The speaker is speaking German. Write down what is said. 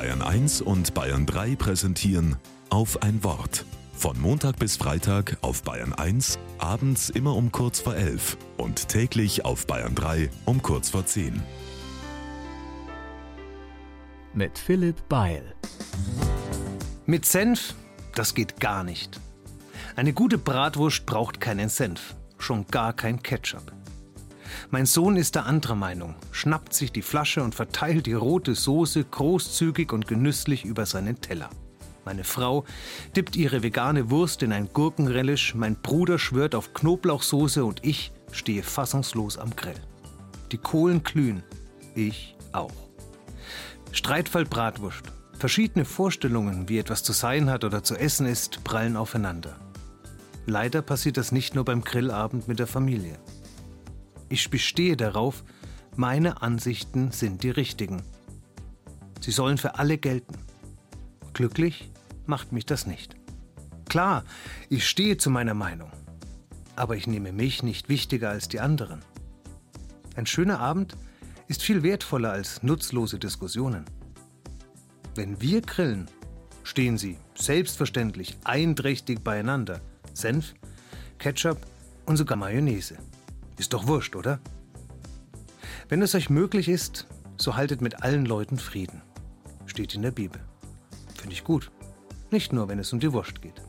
Bayern 1 und Bayern 3 präsentieren auf ein Wort. Von Montag bis Freitag auf Bayern 1, abends immer um kurz vor 11 und täglich auf Bayern 3 um kurz vor 10. Mit Philipp Beil. Mit Senf, das geht gar nicht. Eine gute Bratwurst braucht keinen Senf, schon gar kein Ketchup. Mein Sohn ist der anderer Meinung, schnappt sich die Flasche und verteilt die rote Soße großzügig und genüsslich über seinen Teller. Meine Frau dippt ihre vegane Wurst in ein Gurkenrelish, mein Bruder schwört auf Knoblauchsoße und ich stehe fassungslos am Grill. Die Kohlen glühen, ich auch. Streitfall Bratwurst. Verschiedene Vorstellungen, wie etwas zu sein hat oder zu essen ist, prallen aufeinander. Leider passiert das nicht nur beim Grillabend mit der Familie. Ich bestehe darauf, meine Ansichten sind die richtigen. Sie sollen für alle gelten. Glücklich macht mich das nicht. Klar, ich stehe zu meiner Meinung, aber ich nehme mich nicht wichtiger als die anderen. Ein schöner Abend ist viel wertvoller als nutzlose Diskussionen. Wenn wir grillen, stehen sie selbstverständlich einträchtig beieinander. Senf, Ketchup und sogar Mayonnaise. Ist doch wurscht, oder? Wenn es euch möglich ist, so haltet mit allen Leuten Frieden. Steht in der Bibel. Finde ich gut. Nicht nur, wenn es um die Wurst geht.